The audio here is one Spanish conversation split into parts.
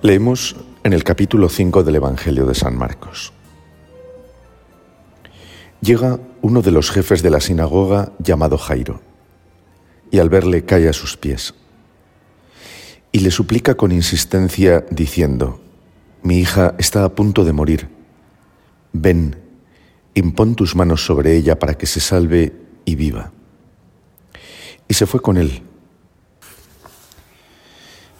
Leemos en el capítulo 5 del Evangelio de San Marcos. Llega uno de los jefes de la sinagoga llamado Jairo, y al verle cae a sus pies, y le suplica con insistencia diciendo, Mi hija está a punto de morir, ven, impón tus manos sobre ella para que se salve y viva. Y se fue con él.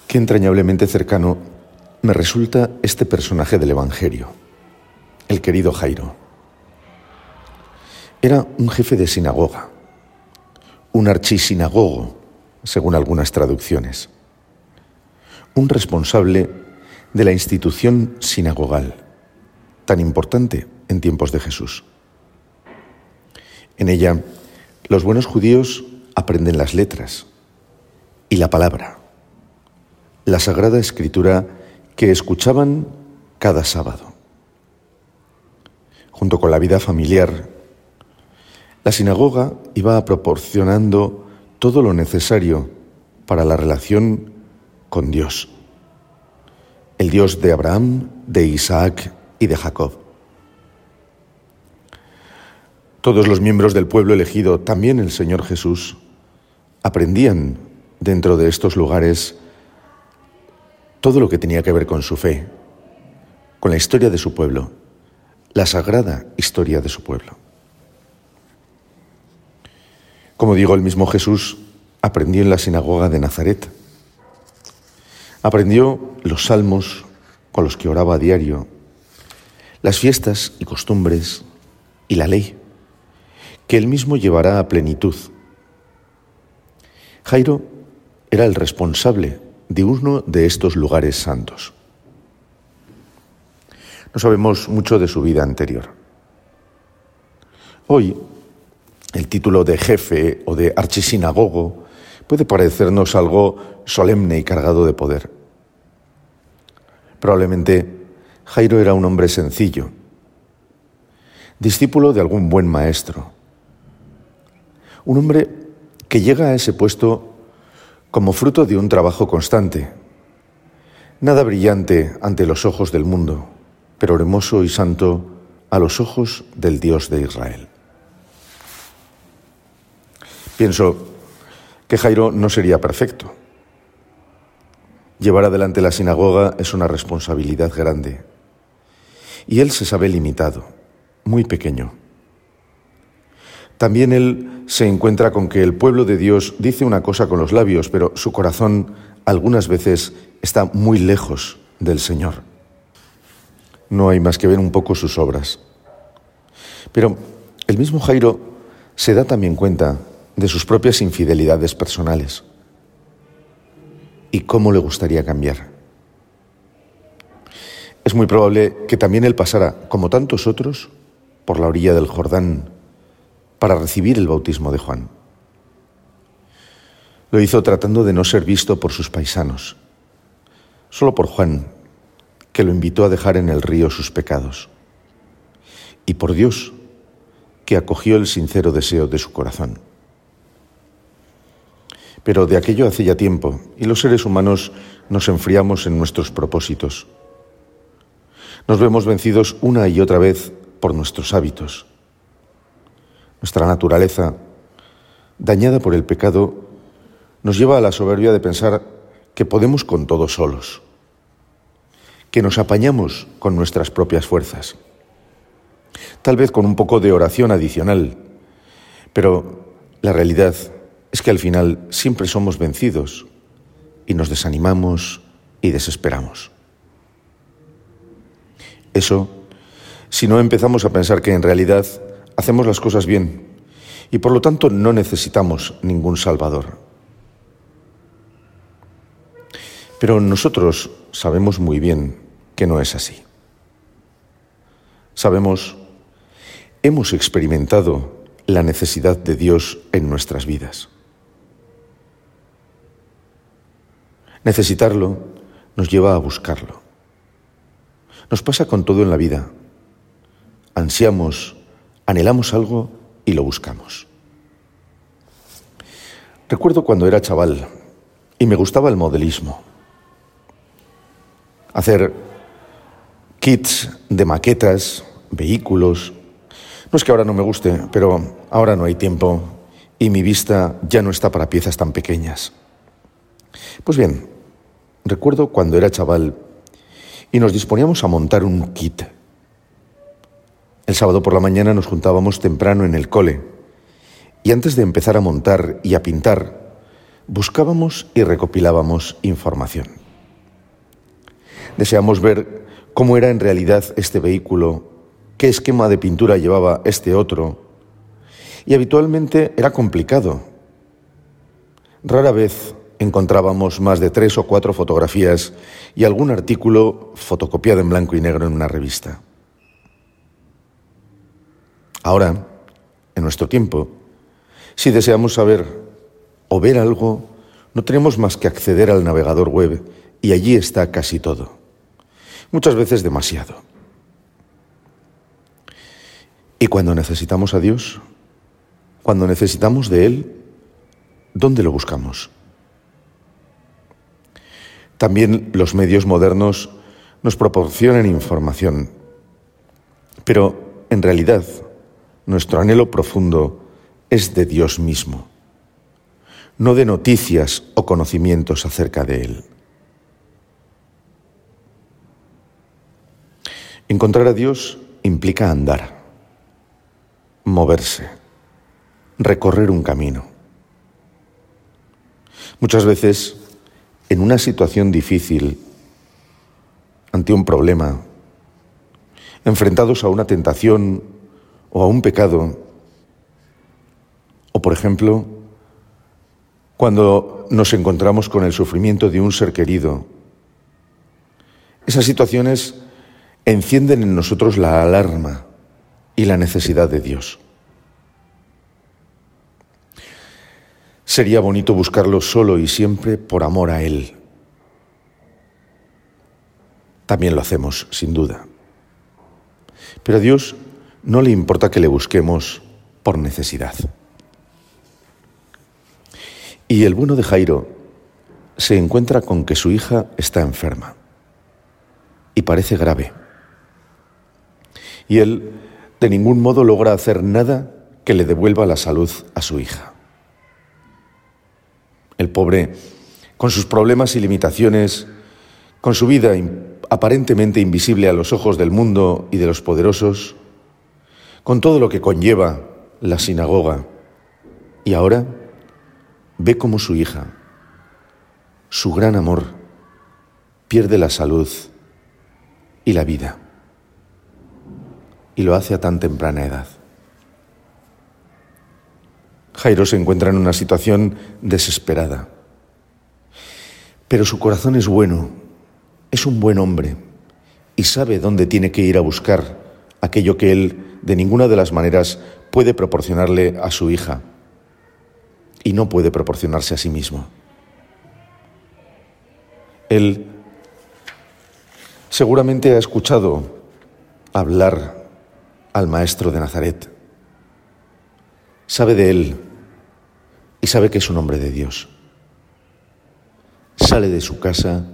Qué entrañablemente cercano me resulta este personaje del Evangelio, el querido Jairo. Era un jefe de sinagoga, un archisinagogo, según algunas traducciones, un responsable de la institución sinagogal, tan importante en tiempos de Jesús. En ella, los buenos judíos aprenden las letras y la palabra, la Sagrada Escritura que escuchaban cada sábado. Junto con la vida familiar, la sinagoga iba proporcionando todo lo necesario para la relación con Dios, el Dios de Abraham, de Isaac y de Jacob. Todos los miembros del pueblo elegido, también el Señor Jesús, aprendían dentro de estos lugares todo lo que tenía que ver con su fe, con la historia de su pueblo, la sagrada historia de su pueblo. Como digo, el mismo Jesús aprendió en la sinagoga de Nazaret. Aprendió los salmos con los que oraba a diario, las fiestas y costumbres y la ley, que él mismo llevará a plenitud. Jairo era el responsable de uno de estos lugares santos. No sabemos mucho de su vida anterior. Hoy, el título de jefe o de archisinagogo puede parecernos algo solemne y cargado de poder. Probablemente Jairo era un hombre sencillo, discípulo de algún buen maestro, un hombre que llega a ese puesto como fruto de un trabajo constante. Nada brillante ante los ojos del mundo, pero hermoso y santo a los ojos del Dios de Israel. Pienso que Jairo no sería perfecto. Llevar adelante la sinagoga es una responsabilidad grande. Y él se sabe limitado, muy pequeño. También él se encuentra con que el pueblo de Dios dice una cosa con los labios, pero su corazón algunas veces está muy lejos del Señor. No hay más que ver un poco sus obras. Pero el mismo Jairo se da también cuenta de sus propias infidelidades personales y cómo le gustaría cambiar. Es muy probable que también él pasara, como tantos otros, por la orilla del Jordán para recibir el bautismo de Juan. Lo hizo tratando de no ser visto por sus paisanos, solo por Juan, que lo invitó a dejar en el río sus pecados, y por Dios, que acogió el sincero deseo de su corazón. Pero de aquello hace ya tiempo, y los seres humanos nos enfriamos en nuestros propósitos. Nos vemos vencidos una y otra vez por nuestros hábitos nuestra naturaleza, dañada por el pecado, nos lleva a la soberbia de pensar que podemos con todo solos, que nos apañamos con nuestras propias fuerzas, tal vez con un poco de oración adicional, pero la realidad es que al final siempre somos vencidos y nos desanimamos y desesperamos. Eso, si no empezamos a pensar que en realidad hacemos las cosas bien y por lo tanto no necesitamos ningún Salvador. Pero nosotros sabemos muy bien que no es así. Sabemos, hemos experimentado la necesidad de Dios en nuestras vidas. Necesitarlo nos lleva a buscarlo. Nos pasa con todo en la vida. Ansiamos, anhelamos algo y lo buscamos. Recuerdo cuando era chaval y me gustaba el modelismo. Hacer kits de maquetas, vehículos. No es que ahora no me guste, pero ahora no hay tiempo y mi vista ya no está para piezas tan pequeñas. Pues bien, recuerdo cuando era chaval y nos disponíamos a montar un kit. El sábado por la mañana nos juntábamos temprano en el cole y antes de empezar a montar y a pintar, buscábamos y recopilábamos información. Deseamos ver cómo era en realidad este vehículo, qué esquema de pintura llevaba este otro, y habitualmente era complicado. Rara vez encontrábamos más de tres o cuatro fotografías y algún artículo fotocopiado en blanco y negro en una revista. Ahora, en nuestro tiempo, si deseamos saber o ver algo, no tenemos más que acceder al navegador web y allí está casi todo. Muchas veces demasiado. Y cuando necesitamos a Dios, cuando necesitamos de Él, ¿dónde lo buscamos? También los medios modernos nos proporcionan información, pero en realidad nuestro anhelo profundo es de Dios mismo, no de noticias o conocimientos acerca de Él. Encontrar a Dios implica andar, moverse, recorrer un camino. Muchas veces, en una situación difícil, ante un problema, enfrentados a una tentación o a un pecado, o, por ejemplo, cuando nos encontramos con el sufrimiento de un ser querido, esas situaciones encienden en nosotros la alarma y la necesidad de Dios. Sería bonito buscarlo solo y siempre por amor a Él. También lo hacemos, sin duda. Pero Dios no le importa que le busquemos por necesidad. Y el bueno de Jairo se encuentra con que su hija está enferma y parece grave. Y él de ningún modo logra hacer nada que le devuelva la salud a su hija. El pobre, con sus problemas y limitaciones, con su vida aparentemente invisible a los ojos del mundo y de los poderosos, con todo lo que conlleva la sinagoga, y ahora ve cómo su hija, su gran amor, pierde la salud y la vida. Y lo hace a tan temprana edad. Jairo se encuentra en una situación desesperada. Pero su corazón es bueno, es un buen hombre y sabe dónde tiene que ir a buscar aquello que él de ninguna de las maneras puede proporcionarle a su hija y no puede proporcionarse a sí mismo. Él seguramente ha escuchado hablar al Maestro de Nazaret, sabe de él y sabe que es un hombre de Dios. Sale de su casa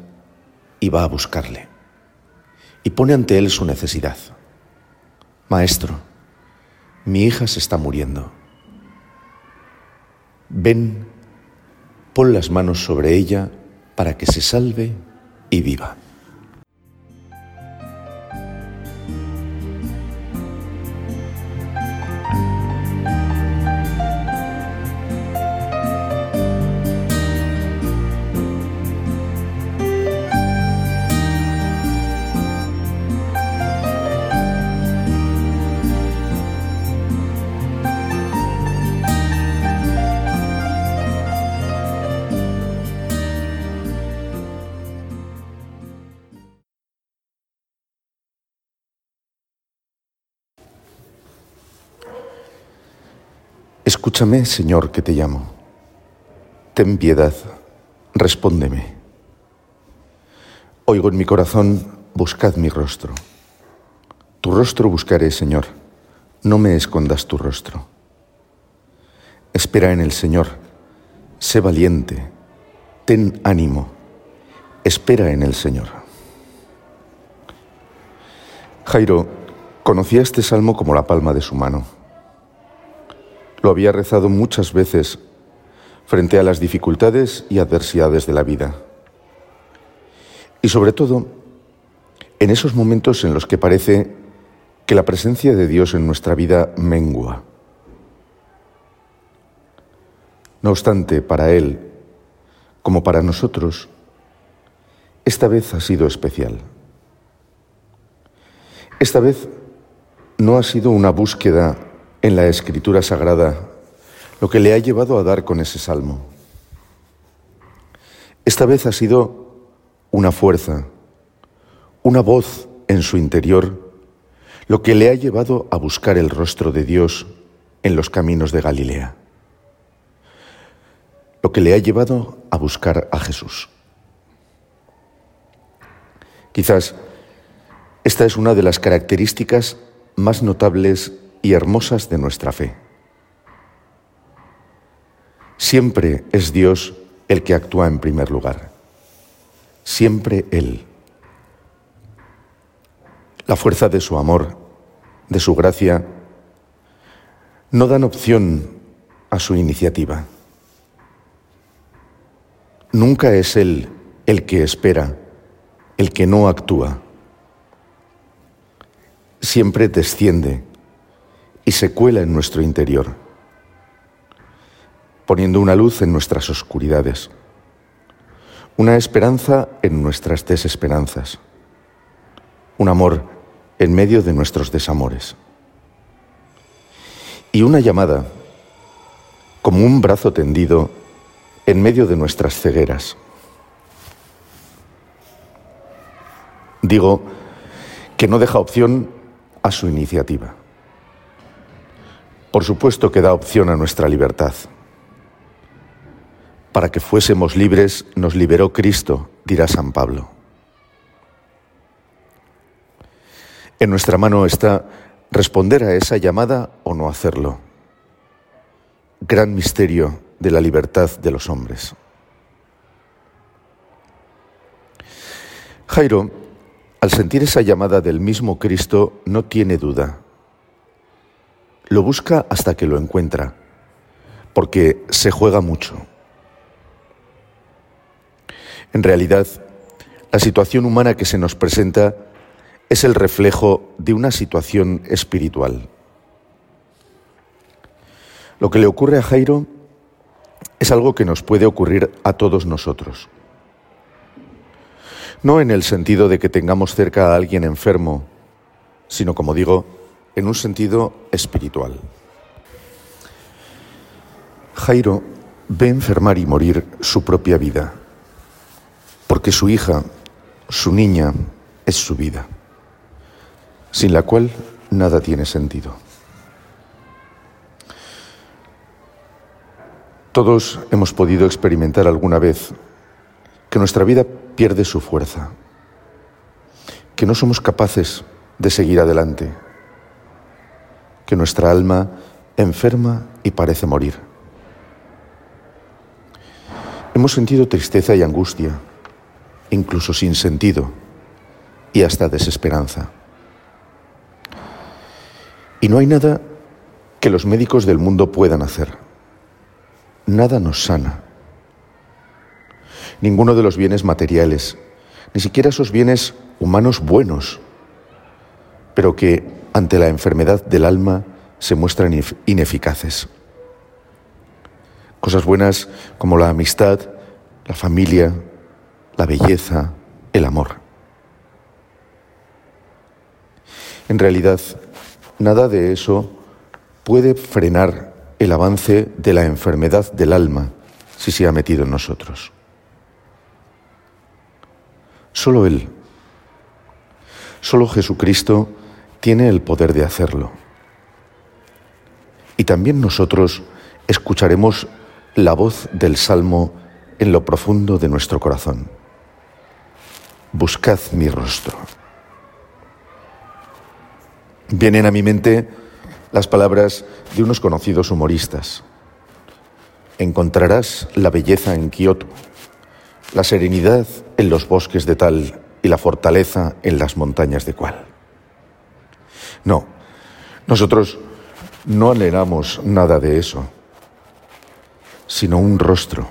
y va a buscarle y pone ante él su necesidad. Maestro, mi hija se está muriendo Ven, pon las manos sobre ella para que se salve y viva. Escúchame, Señor, que te llamo. Ten piedad, respóndeme. Oigo en mi corazón, buscad mi rostro. Tu rostro buscaré, Señor, no me escondas tu rostro. Espera en el Señor, sé valiente, ten ánimo, espera en el Señor. Jairo conocía este salmo como la palma de su mano. Lo había rezado muchas veces frente a las dificultades y adversidades de la vida. Y sobre todo, en esos momentos en los que parece que la presencia de Dios en nuestra vida mengua. No obstante, para Él, como para nosotros, esta vez ha sido especial. Esta vez no ha sido una búsqueda en la escritura sagrada lo que le ha llevado a dar con ese salmo. Esta vez ha sido una fuerza, una voz en su interior, lo que le ha llevado a buscar el rostro de Dios en los caminos de Galilea, lo que le ha llevado a buscar a Jesús. Quizás esta es una de las características más notables y hermosas de nuestra fe. Siempre es Dios el que actúa en primer lugar. Siempre Él. La fuerza de su amor, de su gracia, no dan opción a su iniciativa. Nunca es Él el que espera, el que no actúa. Siempre desciende y se cuela en nuestro interior, poniendo una luz en nuestras oscuridades, una esperanza en nuestras desesperanzas, un amor en medio de nuestros desamores y una llamada como un brazo tendido en medio de nuestras cegueras. Digo que no deja opción a su iniciativa. Por supuesto que da opción a nuestra libertad. Para que fuésemos libres nos liberó Cristo, dirá San Pablo. En nuestra mano está responder a esa llamada o no hacerlo. Gran misterio de la libertad de los hombres. Jairo, al sentir esa llamada del mismo Cristo, no tiene duda. Lo busca hasta que lo encuentra, porque se juega mucho. En realidad, la situación humana que se nos presenta es el reflejo de una situación espiritual. Lo que le ocurre a Jairo es algo que nos puede ocurrir a todos nosotros. No en el sentido de que tengamos cerca a alguien enfermo, sino, como digo, en un sentido espiritual. Jairo ve enfermar y morir su propia vida, porque su hija, su niña, es su vida, sin la cual nada tiene sentido. Todos hemos podido experimentar alguna vez que nuestra vida pierde su fuerza, que no somos capaces de seguir adelante, que nuestra alma enferma y parece morir. Hemos sentido tristeza y angustia, incluso sin sentido y hasta desesperanza. Y no hay nada que los médicos del mundo puedan hacer. Nada nos sana. Ninguno de los bienes materiales, ni siquiera esos bienes humanos buenos, pero que ante la enfermedad del alma se muestran ineficaces. Cosas buenas como la amistad, la familia, la belleza, el amor. En realidad, nada de eso puede frenar el avance de la enfermedad del alma si se ha metido en nosotros. Solo Él, solo Jesucristo tiene el poder de hacerlo. Y también nosotros escucharemos la voz del Salmo en lo profundo de nuestro corazón. Buscad mi rostro. Vienen a mi mente las palabras de unos conocidos humoristas. Encontrarás la belleza en Kioto, la serenidad en los bosques de tal y la fortaleza en las montañas de cual. No, nosotros no anhelamos nada de eso, sino un rostro,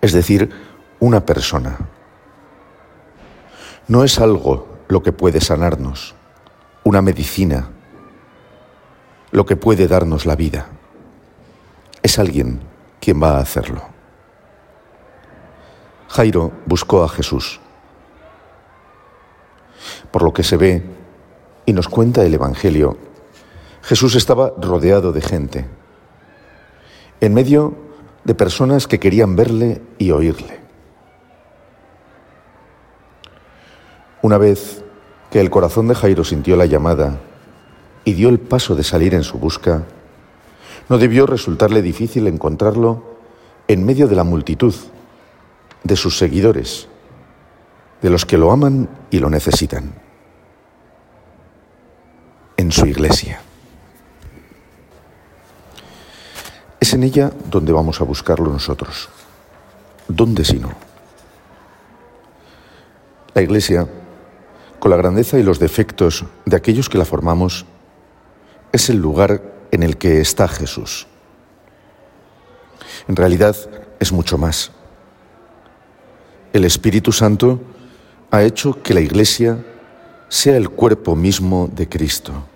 es decir, una persona. No es algo lo que puede sanarnos, una medicina, lo que puede darnos la vida. Es alguien quien va a hacerlo. Jairo buscó a Jesús. Por lo que se ve y nos cuenta el Evangelio, Jesús estaba rodeado de gente, en medio de personas que querían verle y oírle. Una vez que el corazón de Jairo sintió la llamada y dio el paso de salir en su busca, no debió resultarle difícil encontrarlo en medio de la multitud, de sus seguidores, de los que lo aman y lo necesitan, en su iglesia. Es en ella donde vamos a buscarlo nosotros. ¿Dónde si no? La iglesia, con la grandeza y los defectos de aquellos que la formamos, es el lugar en el que está Jesús. En realidad es mucho más. El Espíritu Santo ha hecho que la Iglesia sea el cuerpo mismo de Cristo,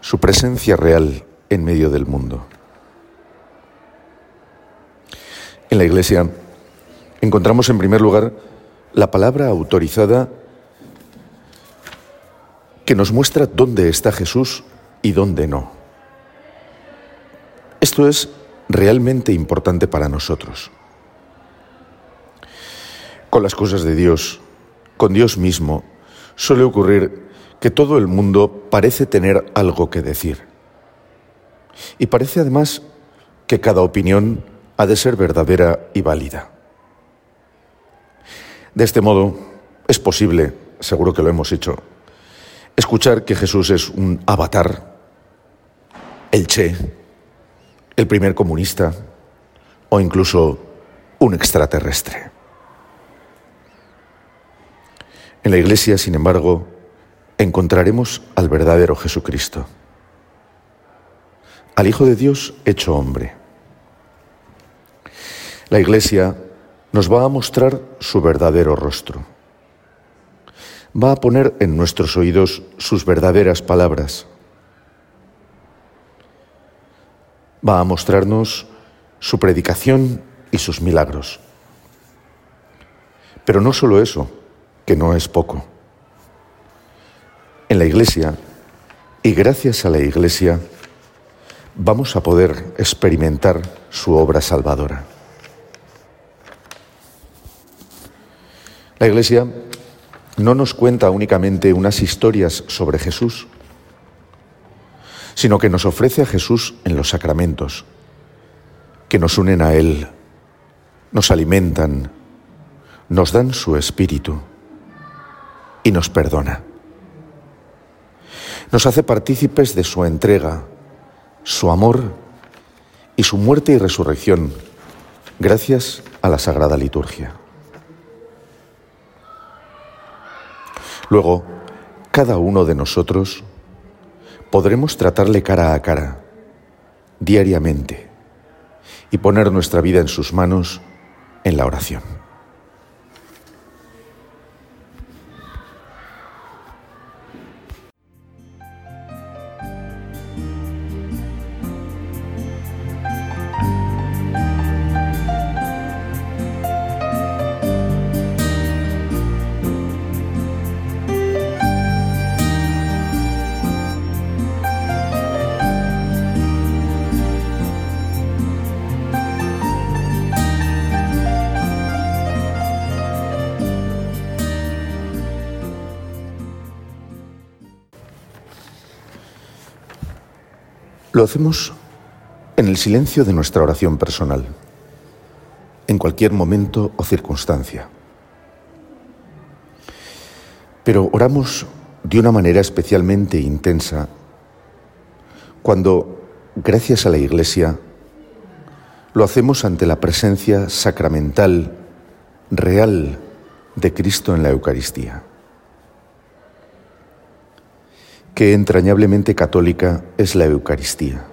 su presencia real en medio del mundo. En la Iglesia encontramos en primer lugar la palabra autorizada que nos muestra dónde está Jesús y dónde no. Esto es realmente importante para nosotros. Con las cosas de Dios, con Dios mismo, suele ocurrir que todo el mundo parece tener algo que decir. Y parece además que cada opinión ha de ser verdadera y válida. De este modo, es posible, seguro que lo hemos hecho, escuchar que Jesús es un avatar, el Che, el primer comunista o incluso un extraterrestre. En la Iglesia, sin embargo, encontraremos al verdadero Jesucristo, al Hijo de Dios hecho hombre. La Iglesia nos va a mostrar su verdadero rostro. Va a poner en nuestros oídos sus verdaderas palabras va a mostrarnos su predicación y sus milagros. Pero no solo eso, que no es poco. En la Iglesia, y gracias a la Iglesia, vamos a poder experimentar su obra salvadora. La Iglesia no nos cuenta únicamente unas historias sobre Jesús, sino que nos ofrece a Jesús en los sacramentos, que nos unen a Él, nos alimentan, nos dan su espíritu y nos perdona. Nos hace partícipes de su entrega, su amor y su muerte y resurrección, gracias a la Sagrada Liturgia. Luego, cada uno de nosotros podremos tratarle cara a cara, diariamente, y poner nuestra vida en sus manos en la oración. Lo hacemos en el silencio de nuestra oración personal, en cualquier momento o circunstancia. Pero oramos de una manera especialmente intensa cuando, gracias a la Iglesia, lo hacemos ante la presencia sacramental, real, de Cristo en la Eucaristía. Qué entrañablemente católica es la Eucaristía.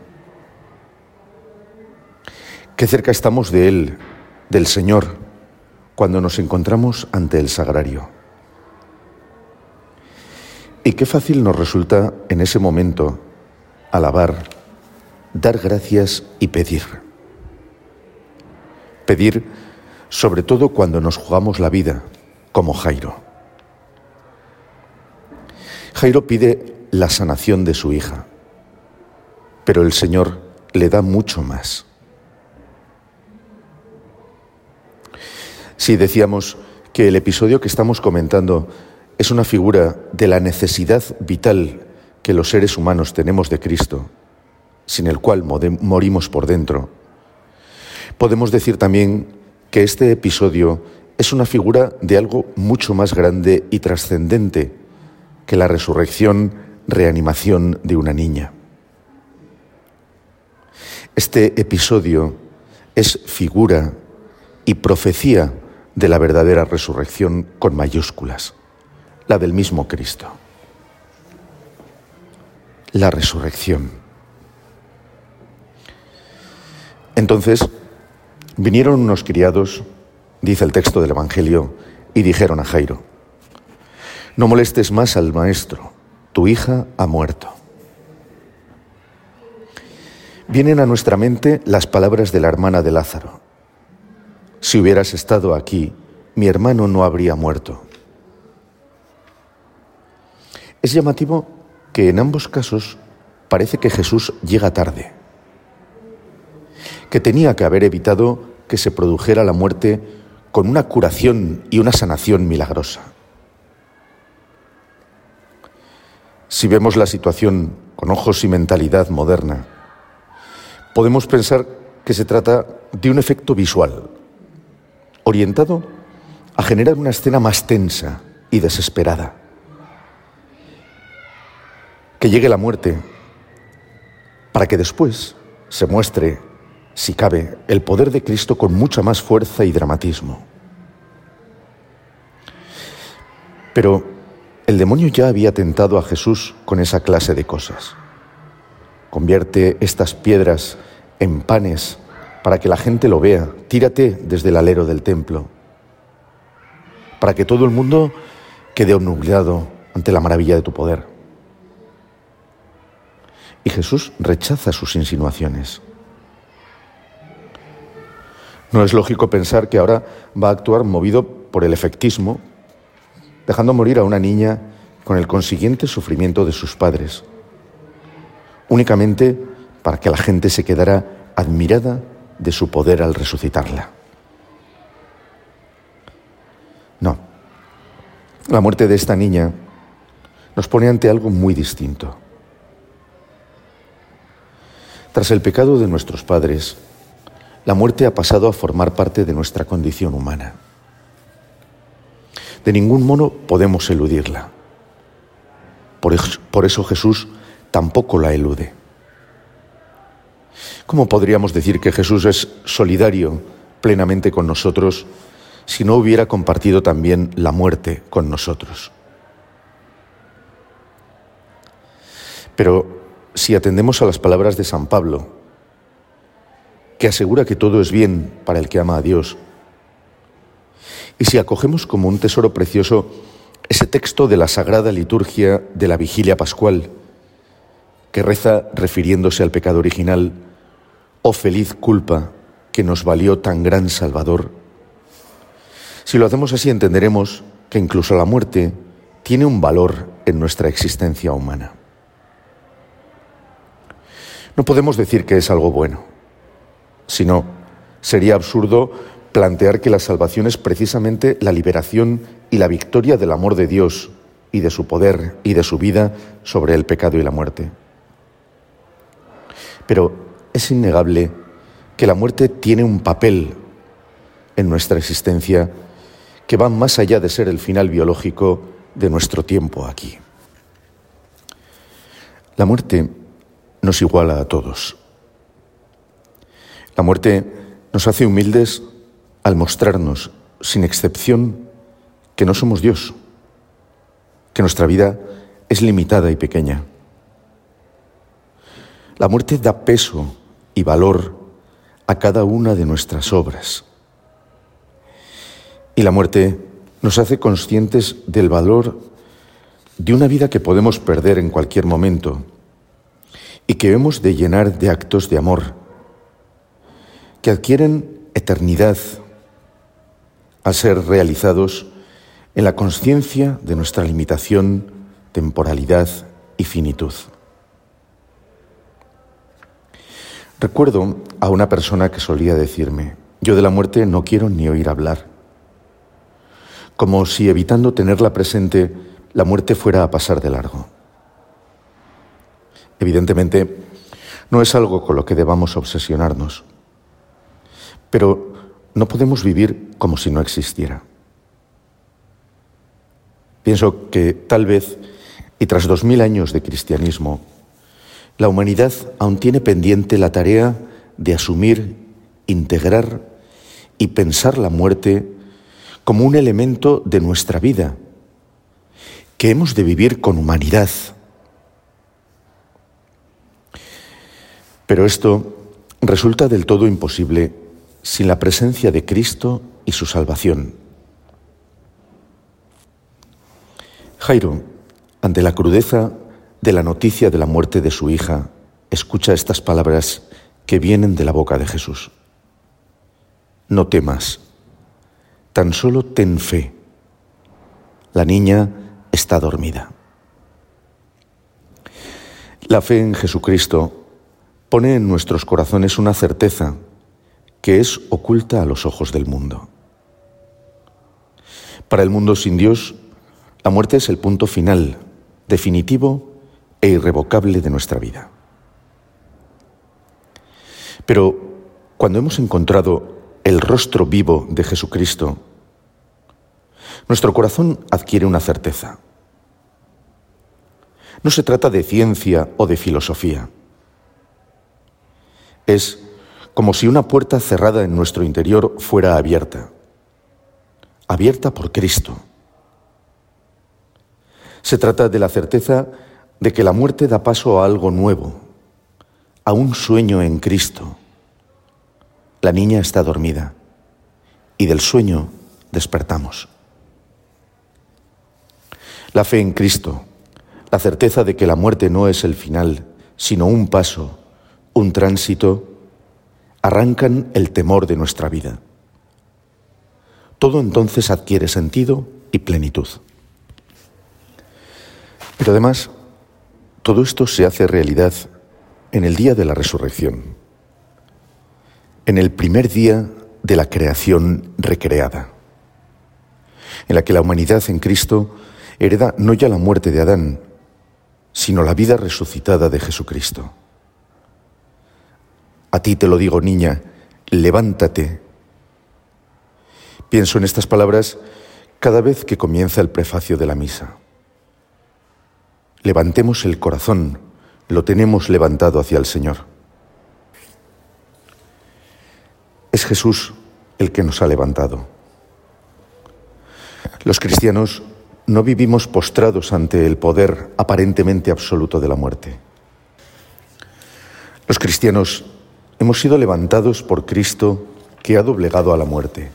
Qué cerca estamos de Él, del Señor, cuando nos encontramos ante el sagrario. Y qué fácil nos resulta en ese momento alabar, dar gracias y pedir. Pedir sobre todo cuando nos jugamos la vida, como Jairo. Jairo pide la sanación de su hija, pero el Señor le da mucho más. Si decíamos que el episodio que estamos comentando es una figura de la necesidad vital que los seres humanos tenemos de Cristo, sin el cual morimos por dentro. Podemos decir también que este episodio es una figura de algo mucho más grande y trascendente que la resurrección, reanimación de una niña. Este episodio es figura y profecía de la verdadera resurrección con mayúsculas, la del mismo Cristo. La resurrección. Entonces, vinieron unos criados, dice el texto del Evangelio, y dijeron a Jairo, no molestes más al maestro, tu hija ha muerto. Vienen a nuestra mente las palabras de la hermana de Lázaro. Si hubieras estado aquí, mi hermano no habría muerto. Es llamativo que en ambos casos parece que Jesús llega tarde, que tenía que haber evitado que se produjera la muerte con una curación y una sanación milagrosa. Si vemos la situación con ojos y mentalidad moderna, podemos pensar que se trata de un efecto visual, orientado a generar una escena más tensa y desesperada. Que llegue la muerte para que después se muestre, si cabe, el poder de Cristo con mucha más fuerza y dramatismo. Pero el demonio ya había tentado a Jesús con esa clase de cosas. Convierte estas piedras en panes para que la gente lo vea. Tírate desde el alero del templo, para que todo el mundo quede obnubilado ante la maravilla de tu poder. Y Jesús rechaza sus insinuaciones. No es lógico pensar que ahora va a actuar movido por el efectismo, dejando morir a una niña con el consiguiente sufrimiento de sus padres, únicamente para que la gente se quedara admirada de su poder al resucitarla. No, la muerte de esta niña nos pone ante algo muy distinto. Tras el pecado de nuestros padres, la muerte ha pasado a formar parte de nuestra condición humana. De ningún modo podemos eludirla. Por eso, por eso Jesús tampoco la elude. ¿Cómo podríamos decir que Jesús es solidario plenamente con nosotros si no hubiera compartido también la muerte con nosotros? Pero si atendemos a las palabras de San Pablo, que asegura que todo es bien para el que ama a Dios, y si acogemos como un tesoro precioso ese texto de la Sagrada Liturgia de la Vigilia Pascual, que reza refiriéndose al pecado original, oh feliz culpa que nos valió tan gran Salvador. Si lo hacemos así entenderemos que incluso la muerte tiene un valor en nuestra existencia humana. No podemos decir que es algo bueno, sino sería absurdo plantear que la salvación es precisamente la liberación y la victoria del amor de Dios y de su poder y de su vida sobre el pecado y la muerte. Pero es innegable que la muerte tiene un papel en nuestra existencia que va más allá de ser el final biológico de nuestro tiempo aquí. La muerte nos iguala a todos. La muerte nos hace humildes al mostrarnos, sin excepción, que no somos Dios, que nuestra vida es limitada y pequeña. La muerte da peso y valor a cada una de nuestras obras. Y la muerte nos hace conscientes del valor de una vida que podemos perder en cualquier momento y que hemos de llenar de actos de amor, que adquieren eternidad al ser realizados en la conciencia de nuestra limitación, temporalidad y finitud. Recuerdo a una persona que solía decirme, yo de la muerte no quiero ni oír hablar, como si evitando tenerla presente, la muerte fuera a pasar de largo. Evidentemente, no es algo con lo que debamos obsesionarnos, pero no podemos vivir como si no existiera. Pienso que tal vez, y tras dos mil años de cristianismo, la humanidad aún tiene pendiente la tarea de asumir, integrar y pensar la muerte como un elemento de nuestra vida, que hemos de vivir con humanidad. Pero esto resulta del todo imposible sin la presencia de Cristo y su salvación. Jairo, ante la crudeza de la noticia de la muerte de su hija, escucha estas palabras que vienen de la boca de Jesús. No temas, tan solo ten fe. La niña está dormida. La fe en Jesucristo pone en nuestros corazones una certeza que es oculta a los ojos del mundo. Para el mundo sin Dios, la muerte es el punto final, definitivo e irrevocable de nuestra vida. Pero cuando hemos encontrado el rostro vivo de Jesucristo, nuestro corazón adquiere una certeza. No se trata de ciencia o de filosofía. Es como si una puerta cerrada en nuestro interior fuera abierta, abierta por Cristo. Se trata de la certeza de que la muerte da paso a algo nuevo, a un sueño en Cristo. La niña está dormida y del sueño despertamos. La fe en Cristo, la certeza de que la muerte no es el final, sino un paso, un tránsito, arrancan el temor de nuestra vida. Todo entonces adquiere sentido y plenitud. Pero además, todo esto se hace realidad en el día de la resurrección, en el primer día de la creación recreada, en la que la humanidad en Cristo hereda no ya la muerte de Adán, sino la vida resucitada de Jesucristo. A ti te lo digo, niña, levántate. Pienso en estas palabras cada vez que comienza el prefacio de la misa. Levantemos el corazón, lo tenemos levantado hacia el Señor. Es Jesús el que nos ha levantado. Los cristianos no vivimos postrados ante el poder aparentemente absoluto de la muerte. Los cristianos hemos sido levantados por Cristo que ha doblegado a la muerte.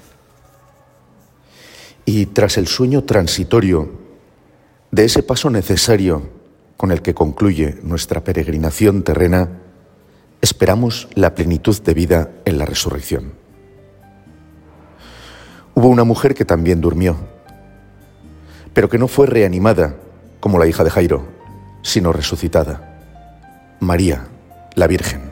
Y tras el sueño transitorio de ese paso necesario con el que concluye nuestra peregrinación terrena, esperamos la plenitud de vida en la resurrección. Hubo una mujer que también durmió, pero que no fue reanimada como la hija de Jairo, sino resucitada. María, la Virgen.